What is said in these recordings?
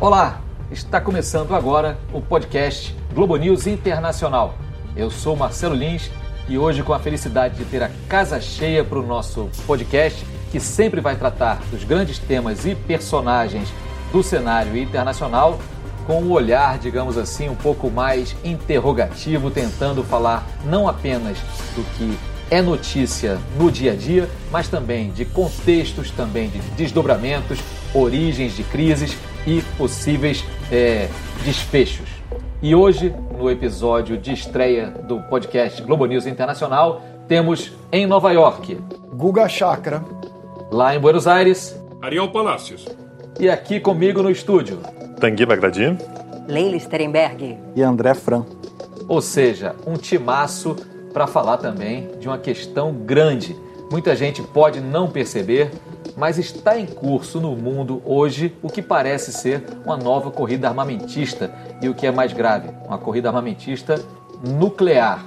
Olá, está começando agora o podcast Globo News Internacional. Eu sou Marcelo Lins e hoje com a felicidade de ter a casa cheia para o nosso podcast, que sempre vai tratar dos grandes temas e personagens do cenário internacional com um olhar, digamos assim, um pouco mais interrogativo, tentando falar não apenas do que é notícia no dia a dia, mas também de contextos, também de desdobramentos, origens de crises e possíveis é, desfechos. E hoje, no episódio de estreia do podcast Globo News Internacional, temos em Nova York Guga Chakra, lá em Buenos Aires, Ariel Palácios, e aqui comigo no estúdio, Tanguy Bagdadi, Leila Sterenberg e André Fran. Ou seja, um timaço para falar também de uma questão grande. Muita gente pode não perceber, mas está em curso no mundo hoje o que parece ser uma nova corrida armamentista e o que é mais grave, uma corrida armamentista nuclear.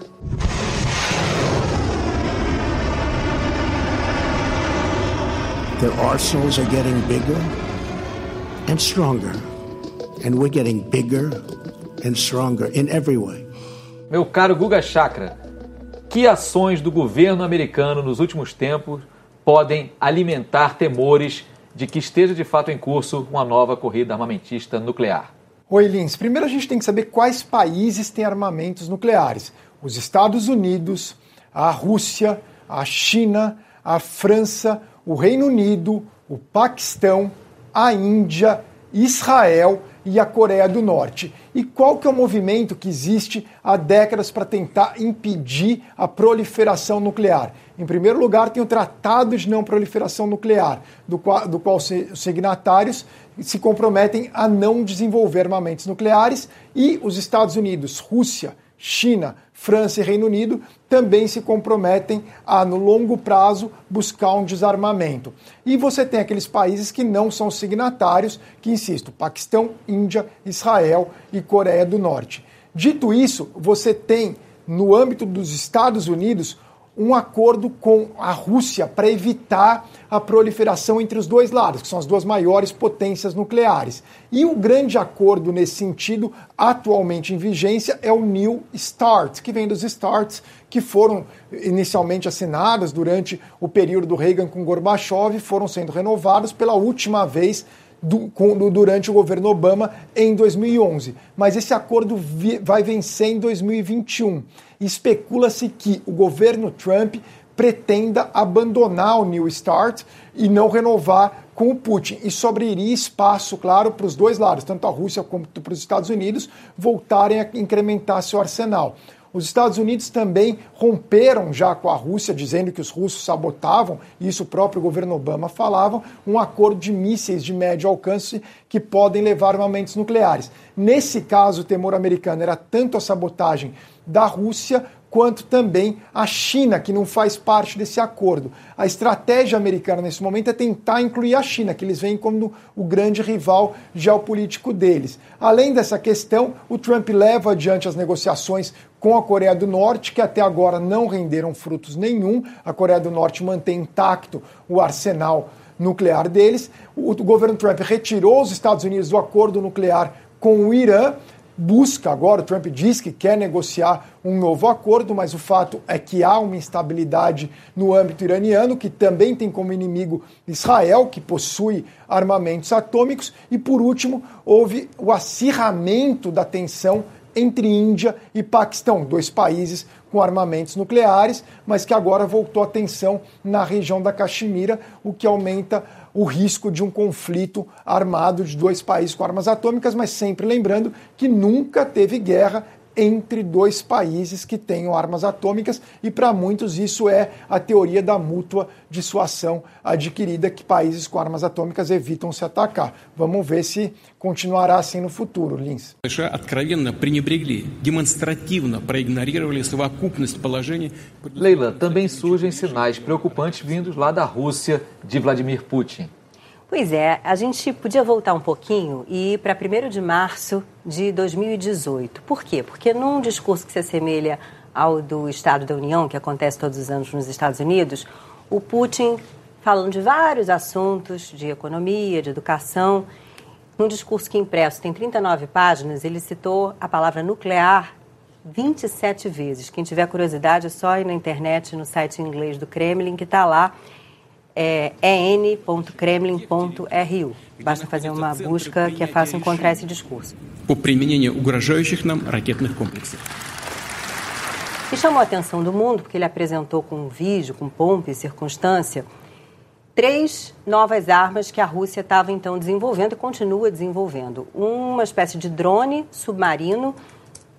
Their arsenals are getting bigger and stronger, and we're getting bigger and stronger in every way. Meu caro Guga Chakra, que ações do governo americano nos últimos tempos podem alimentar temores de que esteja de fato em curso uma nova corrida armamentista nuclear. Oi, Lins. Primeiro a gente tem que saber quais países têm armamentos nucleares. Os Estados Unidos, a Rússia, a China, a França, o Reino Unido, o Paquistão, a Índia, Israel e a Coreia do Norte. E qual que é o movimento que existe há décadas para tentar impedir a proliferação nuclear? Em primeiro lugar, tem o Tratado de Não Proliferação Nuclear, do qual, do qual os signatários se comprometem a não desenvolver armamentos nucleares, e os Estados Unidos, Rússia, China, França e Reino Unido também se comprometem a, no longo prazo, buscar um desarmamento. E você tem aqueles países que não são signatários, que insisto, Paquistão, Índia, Israel e Coreia do Norte. Dito isso, você tem, no âmbito dos Estados Unidos, um acordo com a Rússia para evitar a proliferação entre os dois lados, que são as duas maiores potências nucleares. E o grande acordo nesse sentido, atualmente em vigência, é o New START, que vem dos STARTs que foram inicialmente assinados durante o período do Reagan com Gorbachev, foram sendo renovados pela última vez do, com, do, durante o governo Obama em 2011. Mas esse acordo vi, vai vencer em 2021. Especula-se que o governo Trump pretenda abandonar o New START e não renovar com o Putin. E sobraria espaço, claro, para os dois lados, tanto a Rússia quanto para os Estados Unidos, voltarem a incrementar seu arsenal. Os Estados Unidos também romperam já com a Rússia, dizendo que os russos sabotavam, e isso o próprio governo Obama falava, um acordo de mísseis de médio alcance que podem levar armamentos nucleares. Nesse caso, o temor americano era tanto a sabotagem da Rússia quanto também a China, que não faz parte desse acordo. A estratégia americana nesse momento é tentar incluir a China, que eles veem como o grande rival geopolítico deles. Além dessa questão, o Trump leva adiante as negociações com a Coreia do Norte, que até agora não renderam frutos nenhum. A Coreia do Norte mantém intacto o arsenal nuclear deles. O governo Trump retirou os Estados Unidos do acordo nuclear com o Irã busca agora, o Trump diz que quer negociar um novo acordo, mas o fato é que há uma instabilidade no âmbito iraniano, que também tem como inimigo Israel, que possui armamentos atômicos, e por último, houve o acirramento da tensão entre Índia e Paquistão, dois países com armamentos nucleares, mas que agora voltou a tensão na região da Caxemira, o que aumenta o risco de um conflito armado de dois países com armas atômicas, mas sempre lembrando que nunca teve guerra entre dois países que tenham armas atômicas, e para muitos isso é a teoria da mútua dissuasão adquirida, que países com armas atômicas evitam se atacar. Vamos ver se continuará assim no futuro, Lins. Leila, também surgem sinais preocupantes vindos lá da Rússia de Vladimir Putin. Pois é, a gente podia voltar um pouquinho e ir para 1 de março de 2018. Por quê? Porque num discurso que se assemelha ao do Estado da União, que acontece todos os anos nos Estados Unidos, o Putin, falando de vários assuntos de economia, de educação, num discurso que impresso tem 39 páginas, ele citou a palavra nuclear 27 vezes. Quem tiver curiosidade é só ir na internet, no site em inglês do Kremlin, que está lá, é en.kremlin.ru. Basta fazer uma busca que é fácil encontrar esse discurso. По применению угрожающих нам ракетных комплексов. E chamou a atenção do mundo porque ele apresentou com um vídeo, com pompa e circunstância, três novas armas que a Rússia estava então desenvolvendo e continua desenvolvendo. Uma espécie de drone submarino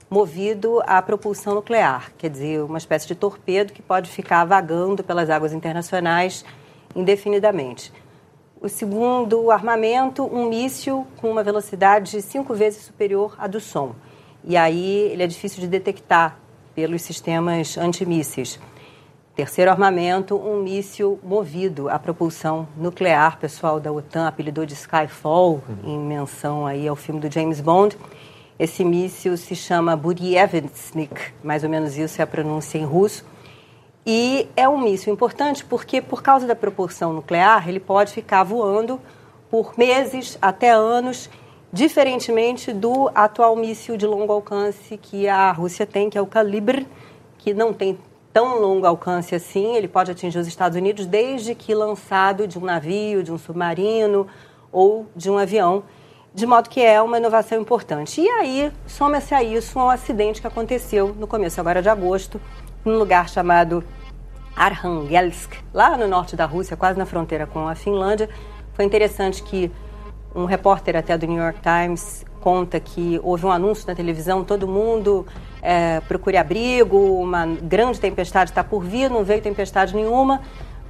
movido à propulsão nuclear, quer dizer, uma espécie de torpedo que pode ficar vagando pelas águas internacionais indefinidamente. O segundo armamento, um míssil com uma velocidade cinco vezes superior à do som. E aí ele é difícil de detectar pelos sistemas antimísseis. Terceiro armamento, um míssil movido à propulsão nuclear. O pessoal da OTAN apelidou de Skyfall, em menção aí ao filme do James Bond. Esse míssil se chama Buryevensnik, mais ou menos isso é a pronúncia em russo. E é um míssil importante porque, por causa da propulsão nuclear, ele pode ficar voando por meses até anos diferentemente do atual míssil de longo alcance que a Rússia tem, que é o Kalibr, que não tem tão longo alcance assim, ele pode atingir os Estados Unidos desde que lançado de um navio, de um submarino ou de um avião, de modo que é uma inovação importante. E aí, soma-se a isso um acidente que aconteceu no começo agora de agosto, num lugar chamado Arkhangelsk, lá no norte da Rússia, quase na fronteira com a Finlândia. Foi interessante que um repórter até do New York Times conta que houve um anúncio na televisão, todo mundo é, procure abrigo, uma grande tempestade está por vir, não veio tempestade nenhuma,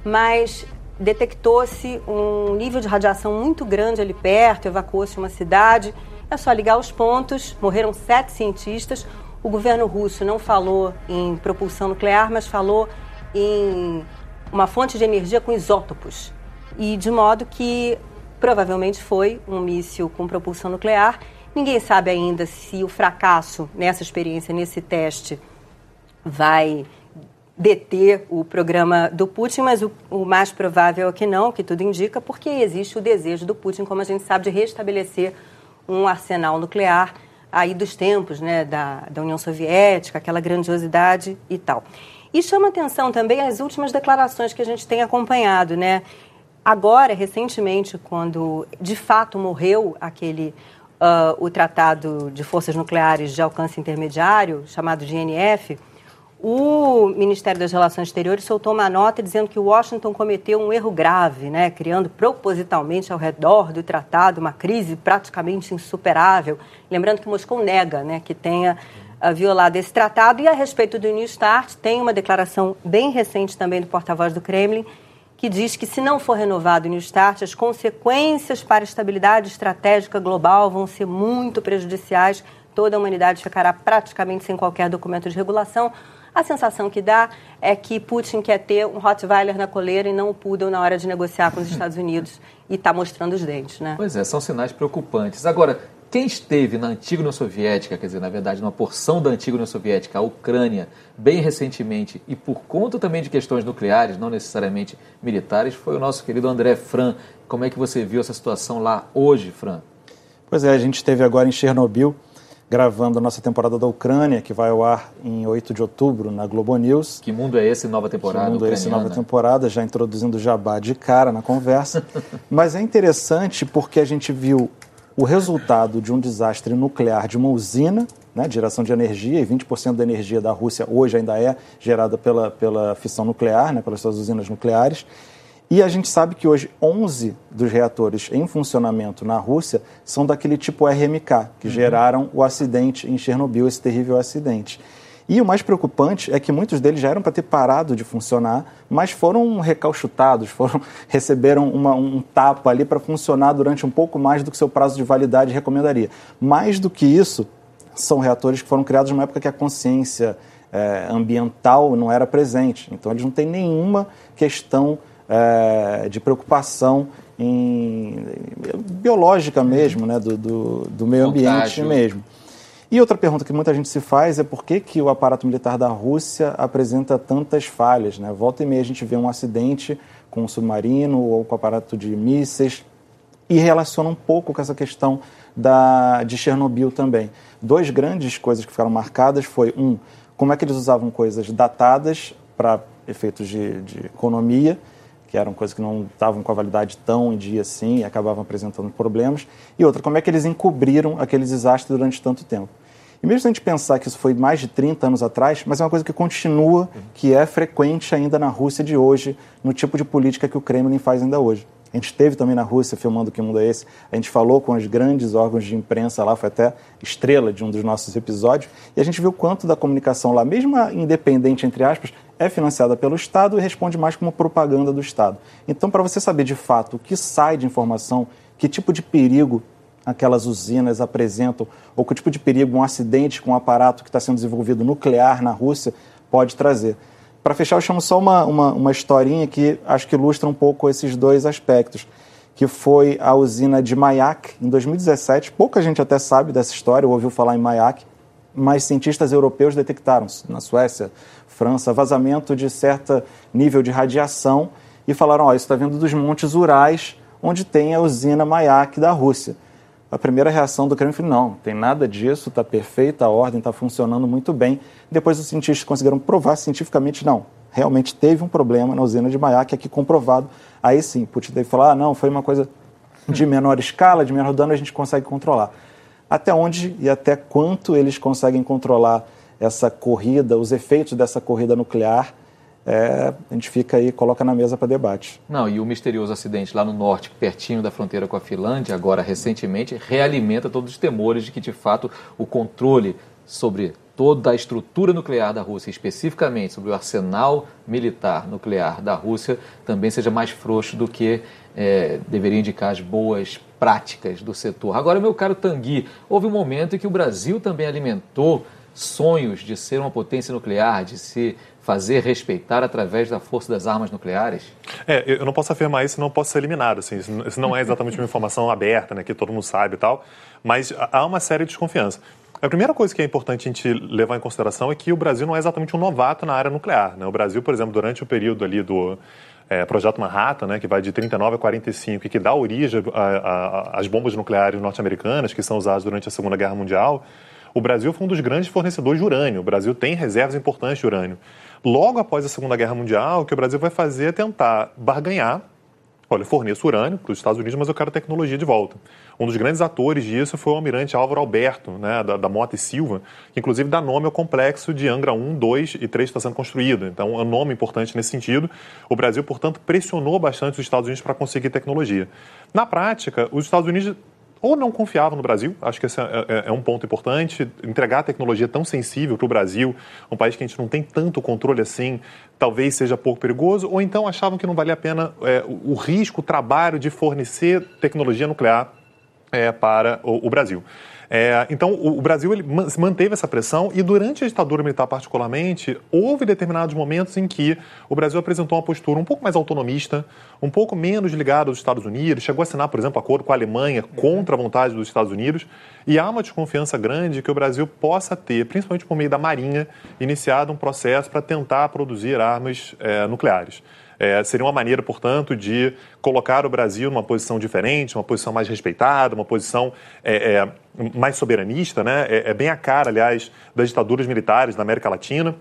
mas detectou-se um nível de radiação muito grande ali perto, evacuou-se uma cidade. É só ligar os pontos, morreram sete cientistas. O governo russo não falou em propulsão nuclear, mas falou em uma fonte de energia com isótopos. E de modo que provavelmente foi um míssil com propulsão nuclear. Ninguém sabe ainda se o fracasso nessa experiência, nesse teste, vai deter o programa do Putin, mas o, o, mais provável é que não, que tudo indica, porque existe o desejo do Putin, como a gente sabe, de restabelecer um arsenal nuclear aí dos tempos né, da, da União Soviética, aquela grandiosidade e tal. E chama atenção também as últimas declarações que a gente tem acompanhado, né? Agora, recentemente, quando de fato morreu aquele uh, o Tratado de Forças Nucleares de Alcance Intermediário, chamado GNF, o Ministério das Relações Exteriores soltou uma nota dizendo que Washington cometeu um erro grave, né, criando propositalmente ao redor do tratado uma crise praticamente insuperável. Lembrando que Moscou nega né, que tenha uh, violado esse tratado. E a respeito do New START, tem uma declaração bem recente também do porta-voz do Kremlin, que diz que se não for renovado o New Start, as consequências para a estabilidade estratégica global vão ser muito prejudiciais. Toda a humanidade ficará praticamente sem qualquer documento de regulação. A sensação que dá é que Putin quer ter um Rottweiler na coleira e não o poodle na hora de negociar com os Estados Unidos e está mostrando os dentes, né? Pois é, são sinais preocupantes. Agora, quem esteve na antiga União Soviética, quer dizer, na verdade, numa porção da antiga União Soviética, a Ucrânia, bem recentemente, e por conta também de questões nucleares, não necessariamente militares, foi o nosso querido André Fran. Como é que você viu essa situação lá hoje, Fran? Pois é, a gente esteve agora em Chernobyl, gravando a nossa temporada da Ucrânia, que vai ao ar em 8 de outubro na Globo News. Que mundo é esse, nova temporada? Que mundo é esse, nova temporada? Já introduzindo o jabá de cara na conversa. Mas é interessante porque a gente viu o resultado de um desastre nuclear de uma usina né, de geração de energia, e 20% da energia da Rússia hoje ainda é gerada pela, pela fissão nuclear, né, pelas suas usinas nucleares. E a gente sabe que hoje 11 dos reatores em funcionamento na Rússia são daquele tipo RMK, que uhum. geraram o acidente em Chernobyl, esse terrível acidente. E o mais preocupante é que muitos deles já eram para ter parado de funcionar, mas foram recalchutados, foram, receberam uma, um tapa ali para funcionar durante um pouco mais do que seu prazo de validade recomendaria. Mais do que isso, são reatores que foram criados numa época que a consciência é, ambiental não era presente. Então, eles não têm nenhuma questão é, de preocupação em, biológica mesmo, né, do, do, do meio ambiente mesmo. E outra pergunta que muita gente se faz é por que, que o aparato militar da Rússia apresenta tantas falhas. Né? Volta e meia a gente vê um acidente com um submarino ou com aparato de mísseis e relaciona um pouco com essa questão da, de Chernobyl também. Dois grandes coisas que ficaram marcadas foi, um, como é que eles usavam coisas datadas para efeitos de, de economia, que eram coisas que não estavam com a validade tão em dia assim e acabavam apresentando problemas. E outra, como é que eles encobriram aqueles desastres durante tanto tempo. E mesmo se a gente pensar que isso foi mais de 30 anos atrás, mas é uma coisa que continua, que é frequente ainda na Rússia de hoje, no tipo de política que o Kremlin faz ainda hoje. A gente esteve também na Rússia filmando Que Mundo é Esse. A gente falou com os grandes órgãos de imprensa lá, foi até estrela de um dos nossos episódios. E a gente viu quanto da comunicação lá, mesmo independente, entre aspas, é financiada pelo Estado e responde mais como propaganda do Estado. Então, para você saber de fato o que sai de informação, que tipo de perigo aquelas usinas apresentam, ou que tipo de perigo um acidente com um aparato que está sendo desenvolvido nuclear na Rússia pode trazer. Para fechar, eu chamo só uma, uma, uma historinha que acho que ilustra um pouco esses dois aspectos, que foi a usina de Mayak, em 2017. Pouca gente até sabe dessa história, ouviu falar em Mayak, mas cientistas europeus detectaram na Suécia, França, vazamento de certo nível de radiação e falaram: oh, isso está vindo dos Montes Urais, onde tem a usina Mayak da Rússia a primeira reação do Kremlin foi: não, tem nada disso, está perfeita, a ordem está funcionando muito bem. Depois os cientistas conseguiram provar cientificamente: não, realmente teve um problema na usina de Mayak, aqui comprovado. Aí sim, Putin que falar: ah, não, foi uma coisa de menor escala, de menor dano, a gente consegue controlar. Até onde e até quanto eles conseguem controlar essa corrida, os efeitos dessa corrida nuclear? É, a gente fica aí, coloca na mesa para debate. Não, e o misterioso acidente lá no norte, pertinho da fronteira com a Finlândia, agora recentemente, realimenta todos os temores de que, de fato, o controle sobre toda a estrutura nuclear da Rússia, especificamente sobre o arsenal militar nuclear da Rússia, também seja mais frouxo do que é, deveria indicar as boas práticas do setor. Agora, meu caro Tanguy, houve um momento em que o Brasil também alimentou sonhos de ser uma potência nuclear, de se fazer respeitar através da força das armas nucleares? É, eu não posso afirmar isso, não posso ser eliminado. Assim, isso não é exatamente uma informação aberta, né, que todo mundo sabe e tal, mas há uma séria desconfiança. A primeira coisa que é importante a gente levar em consideração é que o Brasil não é exatamente um novato na área nuclear. Né? O Brasil, por exemplo, durante o período ali do é, Projeto Manhattan, né, que vai de 39 a 45 e que dá origem às bombas nucleares norte-americanas que são usadas durante a Segunda Guerra Mundial, o Brasil foi um dos grandes fornecedores de urânio. O Brasil tem reservas importantes de urânio. Logo após a Segunda Guerra Mundial, o que o Brasil vai fazer é tentar barganhar. Olha, forneço urânio para os Estados Unidos, mas eu quero tecnologia de volta. Um dos grandes atores disso foi o almirante Álvaro Alberto, né, da, da Mota e Silva, que inclusive dá nome ao complexo de Angra 1, 2 e 3 que está sendo construído. Então, é um nome importante nesse sentido. O Brasil, portanto, pressionou bastante os Estados Unidos para conseguir tecnologia. Na prática, os Estados Unidos ou não confiavam no Brasil, acho que esse é, é, é um ponto importante, entregar tecnologia tão sensível para o Brasil, um país que a gente não tem tanto controle assim, talvez seja pouco perigoso, ou então achavam que não valia a pena é, o, o, risco, o trabalho de fornecer tecnologia nuclear é, para o, o Brasil. É, então, o, o, Brasil manteve essa pressão e, durante a ditadura militar, particularmente, houve determinados momentos em que o Brasil apresentou uma postura um pouco mais autonomista, um pouco menos ligada aos Estados Unidos, chegou a assinar, por exemplo, acordo com a Alemanha contra a vontade dos Estados Unidos, e há uma desconfiança grande que o Brasil possa ter, principalmente por meio da Marinha, iniciado um processo para tentar produzir armas é, nucleares. É, seria uma maneira, portanto, de colocar o Brasil numa posição diferente, uma posição mais respeitada, uma posição é, é, mais soberanista, né? É, é, bem a cara, aliás, das ditaduras militares da América Latina.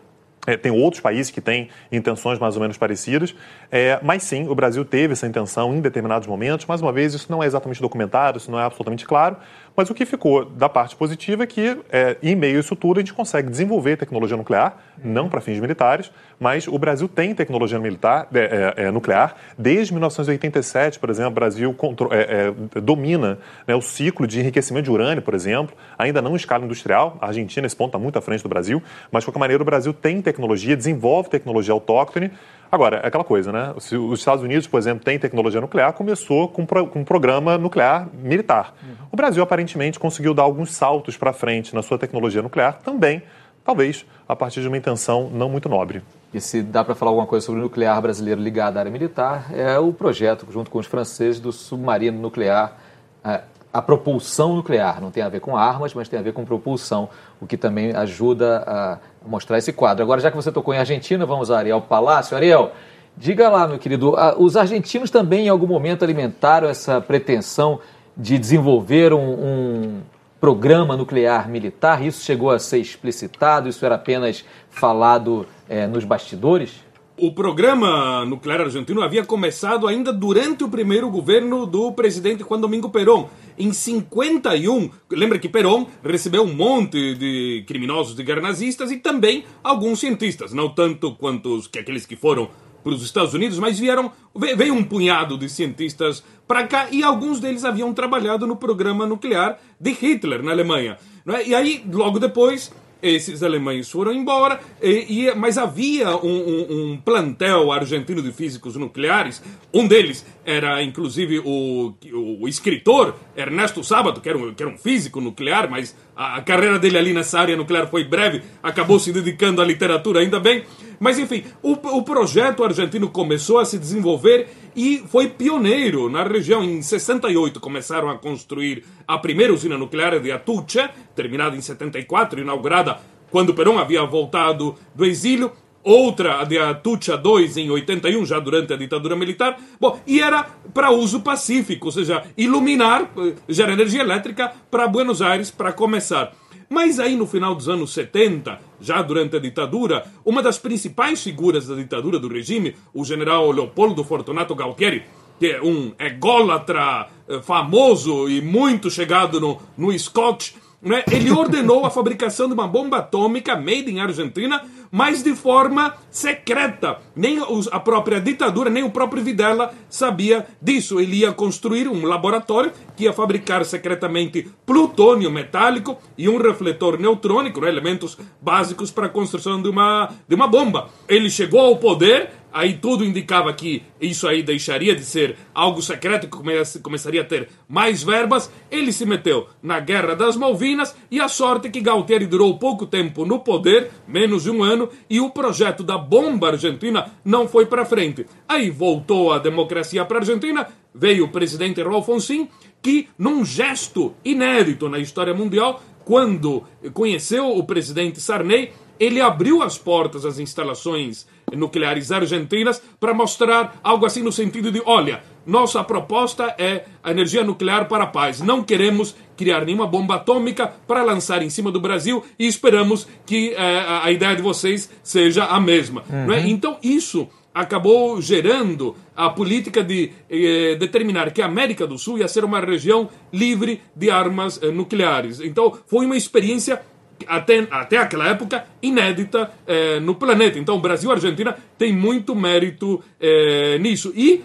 É, tem outros países que têm intenções mais ou menos parecidas, é, mas sim, o Brasil teve essa intenção em determinados momentos. Mais uma vez, isso não é exatamente documentado, isso não é absolutamente claro, mas o que ficou da parte positiva é que, é, em meio a isso tudo, a gente consegue desenvolver tecnologia nuclear, não para fins militares, mas o Brasil tem tecnologia militar, é, é, é nuclear. Desde 1987, por exemplo, o Brasil é, é, domina né, o ciclo de enriquecimento de urânio, por exemplo, ainda não em escala industrial. A Argentina, nesse ponto, está muito à frente do Brasil, mas, de qualquer maneira, o Brasil tem tecnologia, desenvolve tecnologia autóctone Agora, é aquela coisa, né? Os Estados Unidos, por exemplo, têm tecnologia nuclear, começou com, com um programa nuclear militar. Uhum. O Brasil, aparentemente, conseguiu dar alguns saltos para frente na sua tecnologia nuclear também, talvez a partir de uma intenção não muito nobre. E se dá para falar alguma coisa sobre o nuclear brasileiro ligado à área militar, é o projeto, junto com os franceses, do submarino nuclear é, a propulsão nuclear. Não tem a ver com armas, mas tem a ver com propulsão, o que também ajuda a mostrar esse quadro. Agora, já que você tocou em Argentina, vamos a Ariel Palácio. Ariel, Diga lá, meu querido, os argentinos também em algum momento alimentaram essa pretensão de desenvolver um, um programa nuclear militar? Isso chegou a ser explicitado? Isso era apenas falado é, nos bastidores? O programa nuclear argentino havia começado ainda durante o primeiro governo do presidente Juan Domingo Perón. Em 51, lembra que Perón recebeu um monte de criminosos de guerra nazistas e também alguns cientistas, não tanto quanto os, que aqueles que foram para os Estados Unidos, mas vieram veio um punhado de cientistas para cá e alguns deles haviam trabalhado no programa nuclear de Hitler na Alemanha. É? E aí, logo depois, esses alemães foram embora, e, e mas havia um, um, um, plantel argentino de físicos nucleares. Um deles era, inclusive, o, o, escritor Ernesto Sábato, que era, um, que era um físico nuclear, mas a, a, carreira dele ali nessa área nuclear foi breve, acabou se dedicando à literatura, ainda bem. Mas, enfim, o, o projeto argentino começou a se desenvolver e foi pioneiro na região. Em 68 começaram a construir a primeira usina nuclear de Atucha, terminada em 74, inaugurada quando Perón havia voltado do exílio. Outra, de Atucha 2, em 81, já durante a ditadura militar. Bom, e era para uso pacífico, ou seja, iluminar, eh, gerar energia elétrica para Buenos Aires, para começar. Mas aí no final dos anos 70, já durante a ditadura, uma das principais figuras da ditadura do regime, o general Leopoldo Fortunato Galtieri, que é um ególatra eh, famoso e muito chegado no, no Scotch, né, ele ordenou a fabricação de uma bomba atômica made in Argentina, mas de forma secreta. Nem a própria ditadura, nem o próprio Videla sabia disso. Ele ia construir um laboratório que ia fabricar secretamente plutônio metálico e um refletor neutrônico, né, elementos básicos para a construção de uma, de uma bomba. Ele chegou ao poder aí tudo indicava que isso aí deixaria de ser algo secreto, que começaria a ter mais verbas. Ele se meteu na Guerra das Malvinas e a sorte é que Galtieri durou pouco tempo no poder, menos de um ano, e o projeto da bomba argentina não foi para frente. Aí voltou a democracia para a Argentina, veio o presidente Raul Alfonsin, que num gesto inédito na história mundial, quando conheceu o presidente Sarney, ele abriu as portas às instalações nucleares argentinas para mostrar algo assim no sentido de: olha, nossa proposta é a energia nuclear para a paz. Não queremos criar nenhuma bomba atômica para lançar em cima do Brasil e esperamos que é, a ideia de vocês seja a mesma. É? Uhum. É? Então, isso acabou gerando a política de eh, determinar que a América do Sul ia ser uma região livre de armas eh, nucleares. Então, foi uma experiência até, até aquela época inédita é, no planeta. Então, Brasil e Argentina têm muito mérito é, nisso. E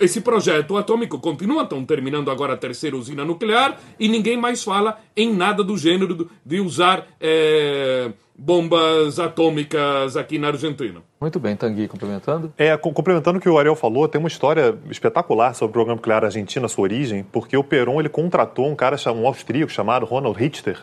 esse projeto atômico continua, estão terminando agora a terceira usina nuclear e ninguém mais fala em nada do gênero de usar é, bombas atômicas aqui na Argentina. Muito bem, Tanguy, complementando? É, complementando o que o Ariel falou, tem uma história espetacular sobre o programa nuclear argentino, a sua origem, porque o Perón ele contratou um cara, um austríaco chamado Ronald Richter,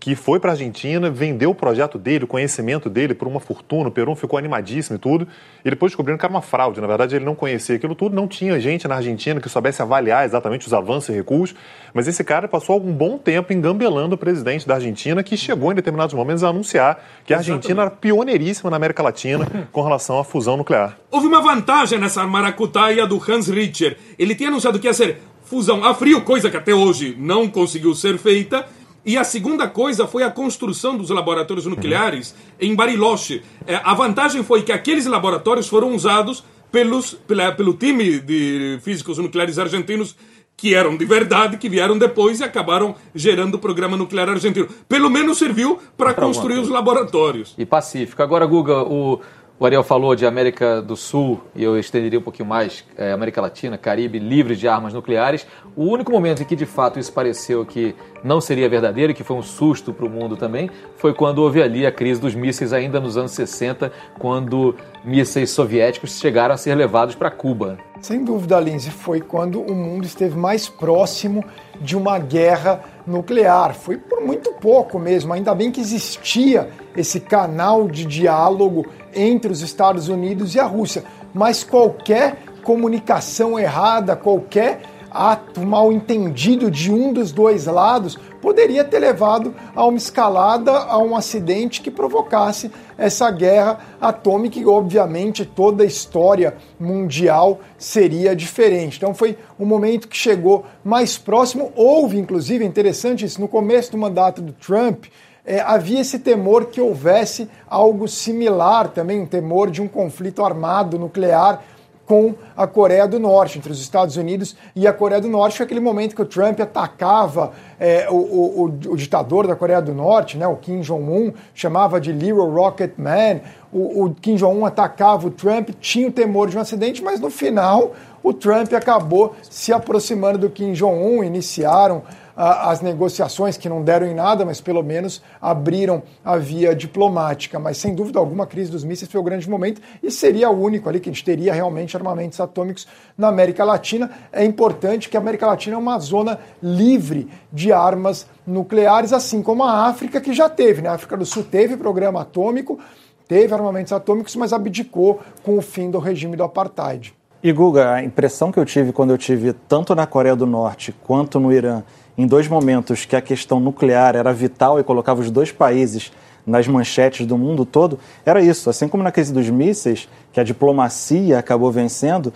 que foi para a Argentina, vendeu o projeto dele, o conhecimento dele por uma fortuna. O Peron ficou animadíssimo e tudo. E depois descobriram que era uma fraude. Na verdade, ele não conhecia aquilo tudo, não tinha gente na Argentina que soubesse avaliar exatamente os avanços e recuos. Mas esse cara passou algum bom tempo engambelando o presidente da Argentina, que chegou em determinados momentos a anunciar que a Argentina era pioneiríssima na América Latina com relação à fusão nuclear. Houve uma vantagem nessa maracutaia do Hans Richter. Ele tinha anunciado que ia ser fusão a frio, coisa que até hoje não conseguiu ser feita e a segunda coisa foi a construção dos laboratórios nucleares em Bariloche. É, a vantagem foi que aqueles laboratórios foram usados pelos, pela, pelo time de físicos nucleares argentinos que eram de verdade, que vieram depois e acabaram gerando o programa nuclear argentino. Pelo menos serviu para construir os laboratórios. E pacífico. Agora, Guga, o, o Ariel falou de América do Sul, e eu estenderia um pouquinho mais, é, América Latina, Caribe, livres de armas nucleares. O único momento em que de fato isso pareceu que não seria verdadeiro, e que foi um susto para o mundo também, foi quando houve ali a crise dos mísseis, ainda nos anos 60, quando mísseis soviéticos chegaram a ser levados para Cuba. Sem dúvida, Lindsay, foi quando o mundo esteve mais próximo de uma guerra nuclear. Foi por muito pouco mesmo, ainda bem que existia esse canal de diálogo entre os Estados Unidos e a Rússia. Mas qualquer comunicação errada, qualquer ato mal entendido de um dos dois lados poderia ter levado a uma escalada, a um acidente que provocasse essa guerra atômica e, obviamente, toda a história mundial seria diferente. Então, foi um momento que chegou mais próximo. Houve, inclusive, é interessante isso, no começo do mandato do Trump, é, havia esse temor que houvesse algo similar também, um temor de um conflito armado nuclear com a Coreia do Norte, entre os Estados Unidos e a Coreia do Norte. Foi aquele momento que o Trump atacava é, o, o, o, ditador da Coreia do Norte, né, o Kim Jong-un, chamava de Little Rocket Man. O, o Kim Jong-un atacava o Trump, tinha o temor de um acidente, mas no final o Trump acabou se aproximando do Kim Jong-un, iniciaram as negociações que não deram em nada, mas pelo menos abriram a via diplomática. Mas sem dúvida alguma, a crise dos mísseis foi o grande momento e seria o único ali que a gente teria realmente armamentos atômicos na América Latina. É importante que a América Latina é uma zona livre de armas nucleares, assim como a África, que já teve. Né? A África do Sul teve programa atômico, teve armamentos atômicos, mas abdicou com o fim do regime do apartheid. E Guga, a impressão que eu tive quando eu tive tanto na Coreia do Norte quanto no Irã em dois momentos que a questão nuclear era vital e colocava os dois países nas manchetes do mundo todo, era isso. Assim como na crise dos mísseis, que a diplomacia acabou vencendo,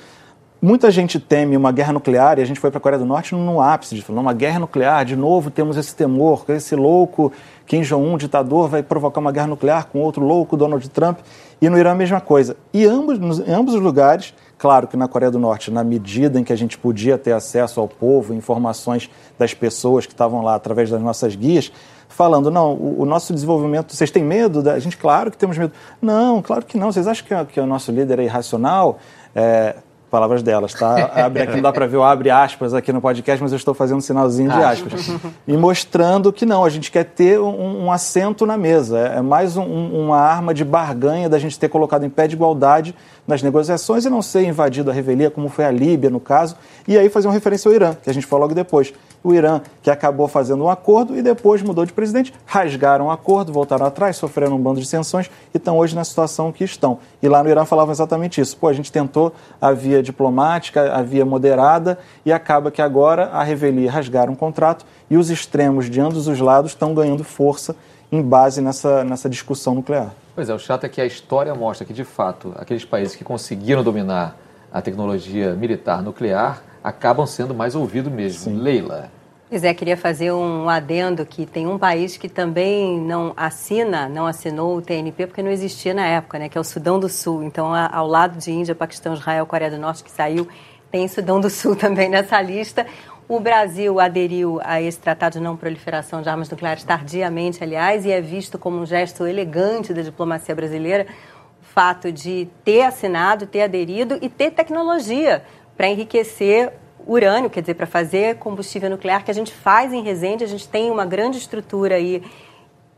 muita gente teme uma guerra nuclear e a gente foi para a Coreia do Norte no ápice de falar, uma guerra nuclear, de novo temos esse temor, esse louco Kim Jong-un, ditador, vai provocar uma guerra nuclear com outro louco, Donald Trump, e no Irã a mesma coisa. E ambos, em ambos os lugares Claro que na Coreia do Norte, na medida em que a gente podia ter acesso ao povo, informações das pessoas que estavam lá através das nossas guias, falando, não, o, o nosso desenvolvimento, vocês têm medo? Da... A gente, claro que temos medo. Não, claro que não. Vocês acham que, que o nosso líder é irracional? É, palavras delas, tá? Abre aqui, não dá para ver, eu abre aspas aqui no podcast, mas eu estou fazendo um sinalzinho de aspas. E mostrando que não, a gente quer ter um, um assento na mesa. É mais um, uma arma de barganha da gente ter colocado em pé de igualdade nas negociações e não ser invadido a revelia, como foi a Líbia, no caso. E aí fazer uma referência ao Irã, que a gente falou logo depois o Irã, que acabou fazendo um acordo e depois mudou de presidente, rasgaram o acordo, voltaram atrás, sofreram um bando de sanções e estão hoje na situação que estão. E lá no Irã falavam exatamente isso. Pô, a gente tentou a via diplomática, a via moderada e acaba que agora a revelia rasgaram um contrato e os extremos de ambos os lados estão ganhando força em base nessa, nessa discussão nuclear. Pois é, o chato é que a história mostra que, de fato, aqueles países que conseguiram dominar a tecnologia militar nuclear acabam sendo mais ouvidos mesmo. Sim. Leila. Pois é, queria fazer um adendo que tem um país que também não assina, não assinou o TNP porque não existia na época, né, que é o Sudão do Sul. Então, ao lado de Índia, Paquistão, Israel, Coreia do Norte, que saiu, tem Sudão do Sul também nessa lista. O Brasil aderiu a esse tratado de não proliferação de armas nucleares tardiamente, aliás, e é visto como um gesto elegante da diplomacia brasileira o fato de ter assinado, ter aderido e ter tecnologia para enriquecer urânio, quer dizer, para fazer combustível nuclear que a gente faz em Resende. A gente tem uma grande estrutura aí,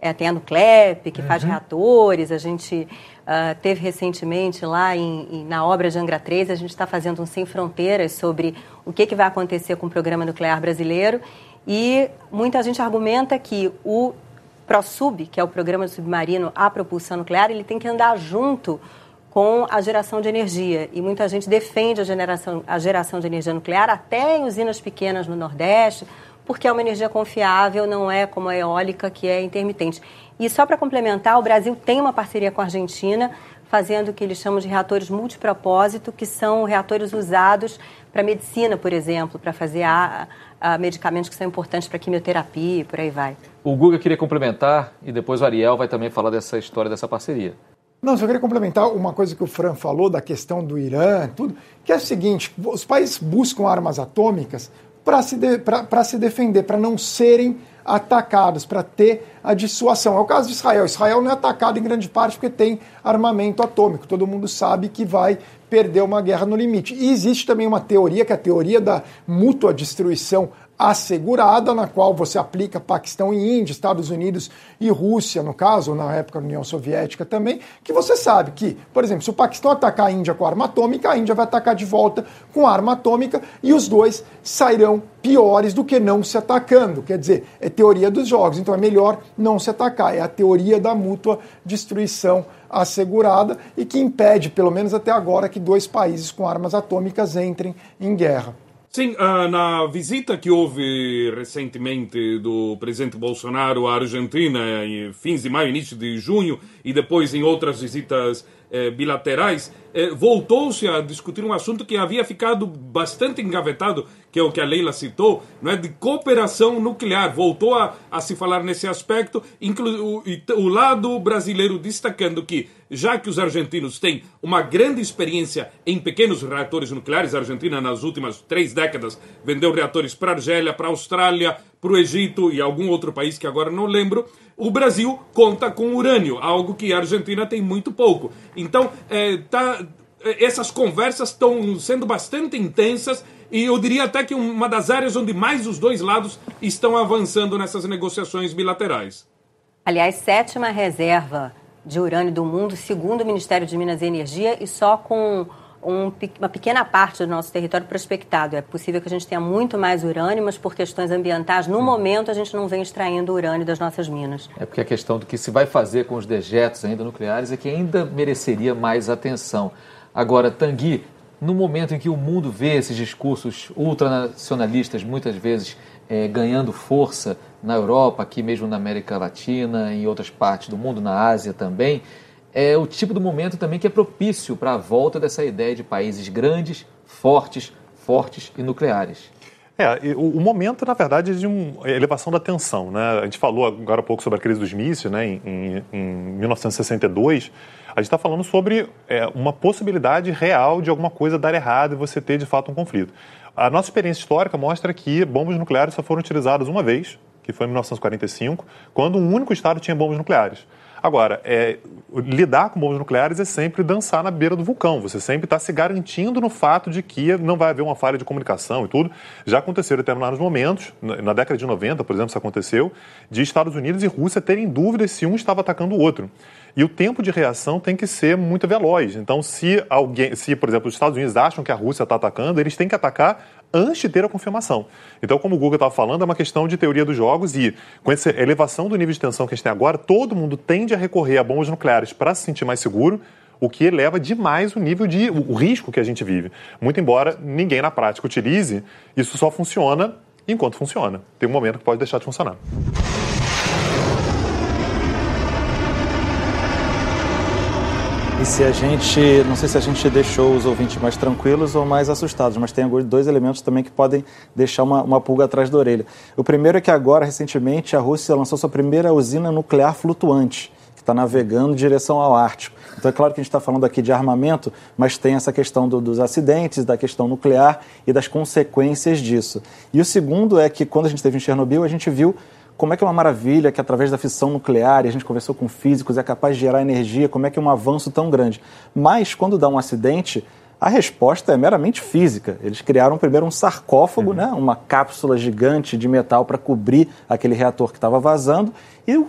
é, tem a Nuclep, que uhum. faz reatores, a gente uh, teve recentemente lá em, em, na obra de Angra 3, a gente está fazendo um Sem Fronteiras sobre o que, que vai acontecer com o programa nuclear brasileiro. E muita gente argumenta que o ProSub, que é o programa submarino a propulsão nuclear, ele tem que andar junto com a geração de energia. E muita gente defende a geração, a geração de energia nuclear até em usinas pequenas no Nordeste, porque é uma energia confiável, não é como a eólica, que é intermitente. E só para complementar, o Brasil tem uma parceria com a Argentina, fazendo o que eles chamam de reatores multipropósito, que são reatores usados para medicina, por exemplo, para fazer a, a medicamentos que são importantes para quimioterapia e por aí vai. O Guga queria complementar e depois o Ariel vai também falar dessa história dessa parceria. Não, só queria complementar uma coisa que o Fran falou da questão do Irã, tudo, que é o seguinte: os países buscam armas atômicas para se, de, se defender, para não serem atacados, para ter a dissuasão. É o caso de Israel. Israel não é atacado em grande parte porque tem armamento atômico. Todo mundo sabe que vai perder uma guerra no limite. E existe também uma teoria, que é a teoria da mútua destruição assegurada, na qual você aplica Paquistão e Índia, Estados Unidos e Rússia, no caso, na época da União Soviética também, que você sabe que, por exemplo, se o Paquistão atacar a Índia com arma atômica, a Índia vai atacar de volta com arma atômica e os dois sairão piores do que não se atacando. Quer dizer, é teoria dos jogos, então é melhor não se atacar. É a teoria da mútua destruição assegurada e que impede, pelo menos até agora, que dois países com armas atômicas entrem em guerra. Sim, uh, na visita que houve recentemente do presidente Bolsonaro à Argentina, em fins de maio, início de junho, e depois em outras visitas eh, bilaterais, eh, voltou-se a discutir um assunto que havia ficado bastante engavetado, que é o que a Leila citou, não é de cooperação nuclear. Voltou a, a se falar nesse aspecto, inclu, o, o lado brasileiro destacando que, já que os argentinos têm uma grande experiência em pequenos reatores nucleares, a Argentina nas últimas três décadas vendeu reatores para a Argélia, para a Austrália, para o Egito e algum outro país que agora não lembro, o Brasil conta com urânio, algo que a Argentina tem muito pouco. Então, é, tá, essas conversas estão sendo bastante intensas e eu diria até que uma das áreas onde mais os dois lados estão avançando nessas negociações bilaterais. Aliás, sétima reserva de urânio do mundo, segundo o Ministério de Minas e Energia, e só com um, uma pequena parte do nosso território prospectado. É possível que a gente tenha muito mais urânio, mas por questões ambientais, no momento, a gente não vem extraindo urânio das nossas minas. É porque a questão do que se vai fazer com os dejetos ainda nucleares é que ainda mereceria mais atenção. Agora, Tanguy, no momento em que o mundo vê esses discursos ultranacionalistas, muitas vezes é, ganhando força na Europa, aqui mesmo na América Latina, em outras partes do mundo, na Ásia também, é o tipo do momento também que é propício para a volta dessa ideia de países grandes, fortes, fortes e nucleares. É, o, momento, na verdade, é de uma elevação da tensão. Né? A gente falou agora há pouco sobre a crise dos mísseis, né? em, em, em 1962. A gente está falando sobre é, uma possibilidade real de alguma coisa dar errado e você ter, de fato, um conflito. A nossa experiência histórica mostra que bombas nucleares só foram utilizadas uma vez, que foi em 1945, quando um único Estado tinha bombas nucleares. Agora, é, lidar com bombas nucleares é sempre dançar na beira do vulcão. Você sempre está se garantindo no fato de que não vai haver uma falha de comunicação e tudo. Já aconteceu em determinados momentos, na década de 90, por exemplo, isso aconteceu, de Estados Unidos e Rússia terem dúvidas se um estava atacando o outro. E o tempo de reação tem que ser muito veloz. Então, se alguém, se, por exemplo, os Estados Unidos acham que a Rússia está atacando, eles têm que atacar antes de ter a confirmação. Então, como o Google estava falando, é uma questão de teoria dos jogos e com essa elevação do nível de tensão que a gente tem agora, todo mundo tende a recorrer a bombas nucleares para se sentir mais seguro, o que eleva demais o nível de o risco que a gente vive. Muito embora ninguém na prática utilize, isso só funciona enquanto funciona. Tem um momento que pode deixar de funcionar. E se a gente, não sei se a gente deixou os ouvintes mais tranquilos ou mais assustados, mas tem dois elementos também que podem deixar uma, uma pulga atrás da orelha. O primeiro é que agora, recentemente, a Rússia lançou sua primeira usina nuclear flutuante, que está navegando em direção ao Ártico. Então é claro que a gente está falando aqui de armamento, mas tem essa questão do, dos acidentes, da questão nuclear e das consequências disso. E o segundo é que quando a gente esteve em Chernobyl, a gente viu como é que é uma maravilha que através da fissão nuclear, e a gente conversou com físicos, é capaz de gerar energia, como é que é um avanço tão grande. Mas quando dá um acidente, a resposta é meramente física. Eles criaram primeiro um sarcófago, uhum. né, uma cápsula gigante de metal para cobrir aquele reator que estava vazando, e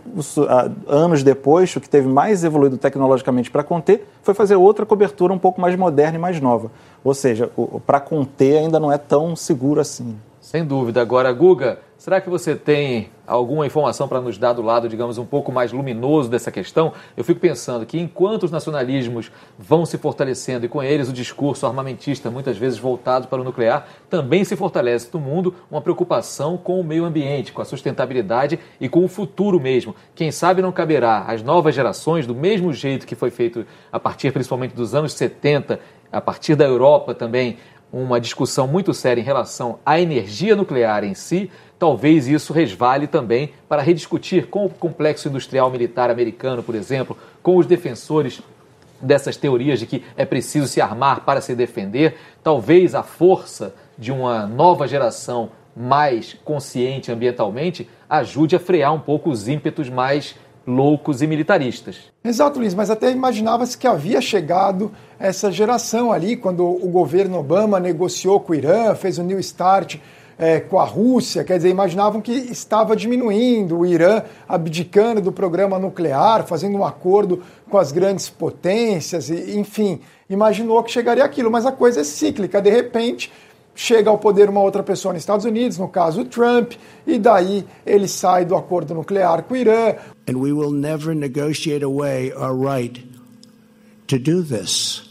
anos depois, o que teve mais evoluído tecnologicamente para conter foi fazer outra cobertura um pouco mais moderna e mais nova. Ou seja, para conter ainda não é tão seguro assim. Sem dúvida. Agora, Guga, será que você tem alguma informação para nos dar do lado, digamos, um pouco mais luminoso dessa questão? Eu fico pensando que enquanto os nacionalismos vão se fortalecendo e com eles o discurso armamentista, muitas vezes voltado para o nuclear, também se fortalece no mundo uma preocupação com o meio ambiente, com a sustentabilidade e com o futuro mesmo. Quem sabe não caberá às novas gerações, do mesmo jeito que foi feito a partir principalmente dos anos 70, a partir da Europa também, uma discussão muito séria em relação à energia nuclear em si, talvez isso resvale também para rediscutir com o complexo industrial militar americano, por exemplo, com os defensores dessas teorias de que é preciso se armar para se defender, talvez a força de uma nova geração mais consciente ambientalmente ajude a frear um pouco os ímpetos mais loucos e militaristas. Exato, Luiz, mas até imaginava-se que havia chegado essa geração ali, quando o governo Obama negociou com o Irã, fez o New Start é, com a Rússia, quer dizer, imaginavam que estava diminuindo o Irã, abdicando do programa nuclear, fazendo um acordo com as grandes potências, e, enfim, imaginou que chegaria aquilo, mas a coisa é cíclica, de repente chega ao poder uma outra pessoa nos Estados Unidos, no caso Trump, e daí ele sai do acordo nuclear com o Irã. And we will never negotiate away our right to do this.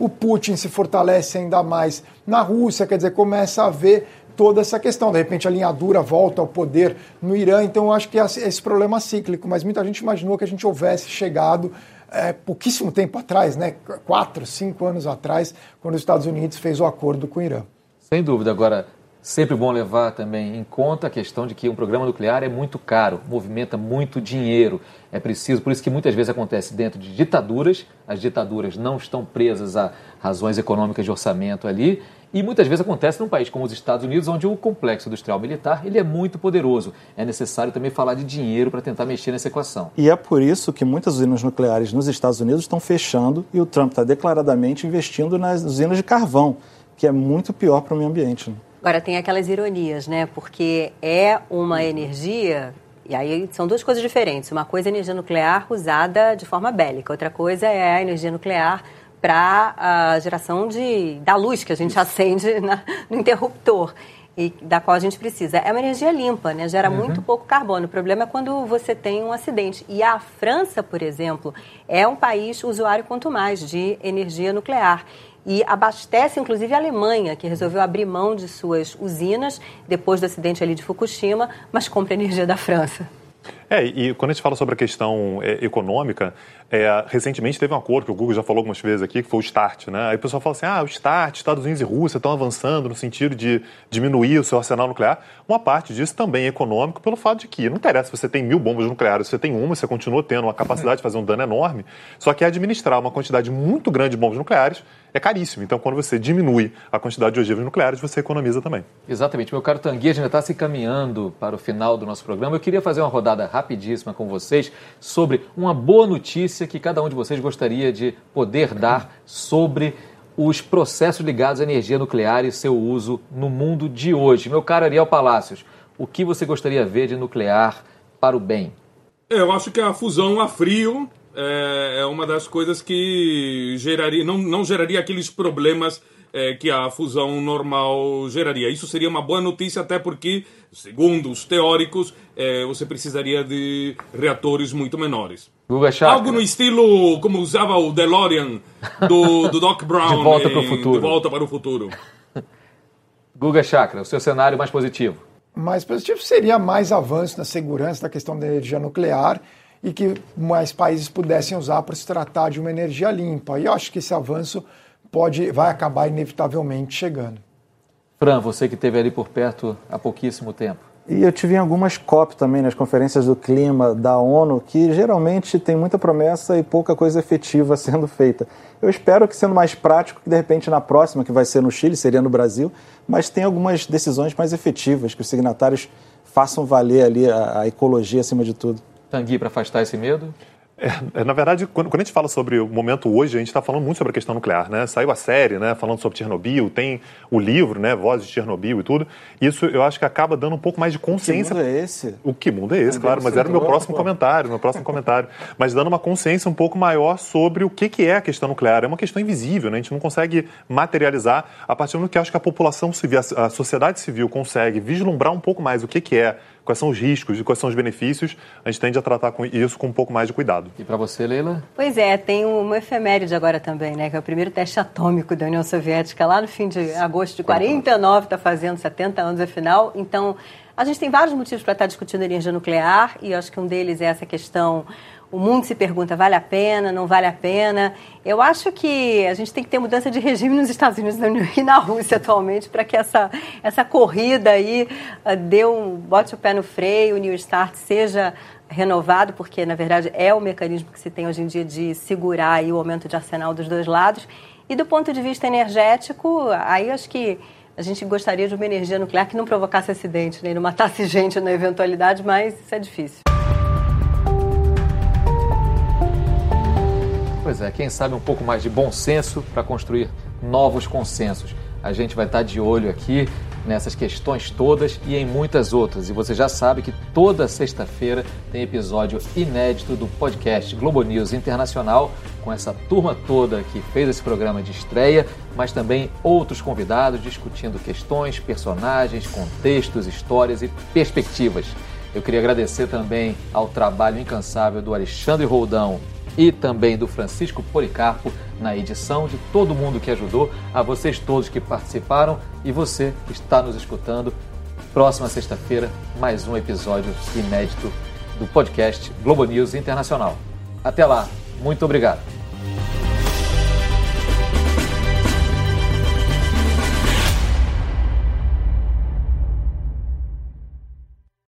o Putin se fortalece ainda mais na Rússia, quer dizer, começa a ver toda essa questão. De repente a linha dura volta ao poder no Irã, então eu acho que é esse problema cíclico, mas muita gente imaginou que a gente houvesse chegado é, pouquíssimo tempo atrás, né, quatro, cinco anos atrás, quando os Estados Unidos fez o acordo com o Irã. Sem dúvida. Agora, sempre bom levar também em conta a questão de que um programa nuclear é muito caro, movimenta muito dinheiro. É preciso, por isso que muitas vezes acontece dentro de ditaduras, as ditaduras não estão presas a razões econômicas de orçamento ali, e muitas vezes acontece num país como os Estados Unidos, onde o complexo industrial militar ele é muito poderoso. É necessário também falar de dinheiro para tentar mexer nessa equação. E é por isso que muitas usinas nucleares nos Estados Unidos estão fechando e o Trump está declaradamente investindo nas usinas de carvão, que é muito pior para o meio ambiente. Né? Agora tem aquelas ironias, né? Porque é uma energia e aí são duas coisas diferentes. Uma coisa é a energia nuclear usada de forma bélica, outra coisa é a energia nuclear para a geração de, da luz que a gente acende na, no interruptor e da qual a gente precisa. É uma energia limpa, né? gera uhum. muito pouco carbono. O problema é quando você tem um acidente. E a França, por exemplo, é um país usuário quanto mais de energia nuclear e abastece inclusive a Alemanha, que resolveu abrir mão de suas usinas depois do acidente ali de Fukushima, mas compra energia da França. É, e quando a gente fala sobre a questão é, econômica, é, recentemente teve um acordo que o Google já falou algumas vezes aqui, que foi o START, né? Aí o pessoal fala assim, ah, o START, Estados Unidos e Rússia estão avançando no sentido de diminuir o seu arsenal nuclear. Uma parte disso também é econômico pelo fato de que não interessa se você tem mil bombas nucleares, se você tem uma, você continua tendo uma capacidade de fazer um dano enorme, só que administrar uma quantidade muito grande de bombas nucleares é caríssimo. Então, quando você diminui a quantidade de ogivas nucleares, você economiza também. Exatamente. Meu caro Tanguy, a gente está se encaminhando para o final do nosso programa. Eu queria fazer uma rodada rapidíssima com vocês sobre uma boa notícia que cada um de vocês gostaria de poder dar sobre os processos ligados à energia nuclear e seu uso no mundo de hoje. Meu caro Ariel Palácios, o que você gostaria de ver de nuclear para o bem? Eu acho que a fusão a frio é, é uma das coisas que geraria, não, não geraria aqueles problemas é, que a fusão normal geraria. Isso seria uma boa notícia, até porque, segundo os teóricos, é, você precisaria de reatores muito menores. Algo no estilo como usava o DeLorean do, do Doc Brown. de volta para o futuro. De volta para o futuro. Guga Chakra, o seu cenário mais positivo? Mais positivo seria mais avanço na segurança da questão da energia nuclear e que mais países pudessem usar para se tratar de uma energia limpa. E eu acho que esse avanço pode, vai acabar inevitavelmente chegando. Fran, você que esteve ali por perto há pouquíssimo tempo. E eu tive em algumas COP também, nas conferências do clima da ONU, que geralmente tem muita promessa e pouca coisa efetiva sendo feita. Eu espero que sendo mais prático, que de repente na próxima, que vai ser no Chile, seria no Brasil, mas tem algumas decisões mais efetivas, que os signatários façam valer ali a, a ecologia acima de tudo. Tanguy, para afastar esse medo? É, é, na verdade, quando, quando, a gente fala sobre o momento hoje, a gente está falando muito sobre a questão nuclear, né? Saiu a série, né? Falando sobre Chernobyl, tem o livro, né? Vozes de Chernobyl e tudo. Isso eu acho que acaba dando um pouco mais de consciência. Que mundo é esse? O que mundo é esse, claro, mas era o meu próximo comentário, meu próximo comentário. Mas dando uma consciência um pouco maior sobre o que, que é a questão nuclear. É uma questão invisível, né? A gente não consegue materializar a partir do momento que acho que a população civil, a sociedade civil consegue vislumbrar um pouco mais o que, que é quais são os riscos e quais são os benefícios, a gente tende a tratar com isso com um pouco mais de cuidado. E para você, Leila? Pois é, tem uma efeméride agora também, né? Que é o primeiro teste atômico da União Soviética, lá no fim de agosto de 49, está fazendo 70 anos afinal. Então, a gente tem vários motivos para estar discutindo energia nuclear, e eu acho que um deles é essa questão o mundo se pergunta, vale a pena, não vale a pena? Eu acho que a gente tem que ter mudança de regime nos Estados Unidos e na Rússia atualmente para que essa, essa corrida aí uh, dê um, bote o pé no freio, o New Start seja renovado, porque na verdade é o mecanismo que se tem hoje em dia de segurar aí o aumento de arsenal dos dois lados. E do ponto de vista energético, aí acho que a gente gostaria de uma energia nuclear que não provocasse acidente, nem né? não matasse gente na eventualidade, mas isso é difícil. Pois é, quem sabe um pouco mais de bom senso para construir novos consensos. A gente vai estar de olho aqui nessas questões todas e em muitas outras. E você já sabe que toda sexta-feira tem episódio inédito do podcast Globo News Internacional, com essa turma toda que fez esse programa de estreia, mas também outros convidados discutindo questões, personagens, contextos, histórias e perspectivas. Eu queria agradecer também ao trabalho incansável do Alexandre Roldão e também do Francisco Policarpo na edição, de todo mundo que ajudou, a vocês todos que participaram e você que está nos escutando. Próxima sexta-feira, mais um episódio inédito do podcast Globo News Internacional. Até lá, muito obrigado.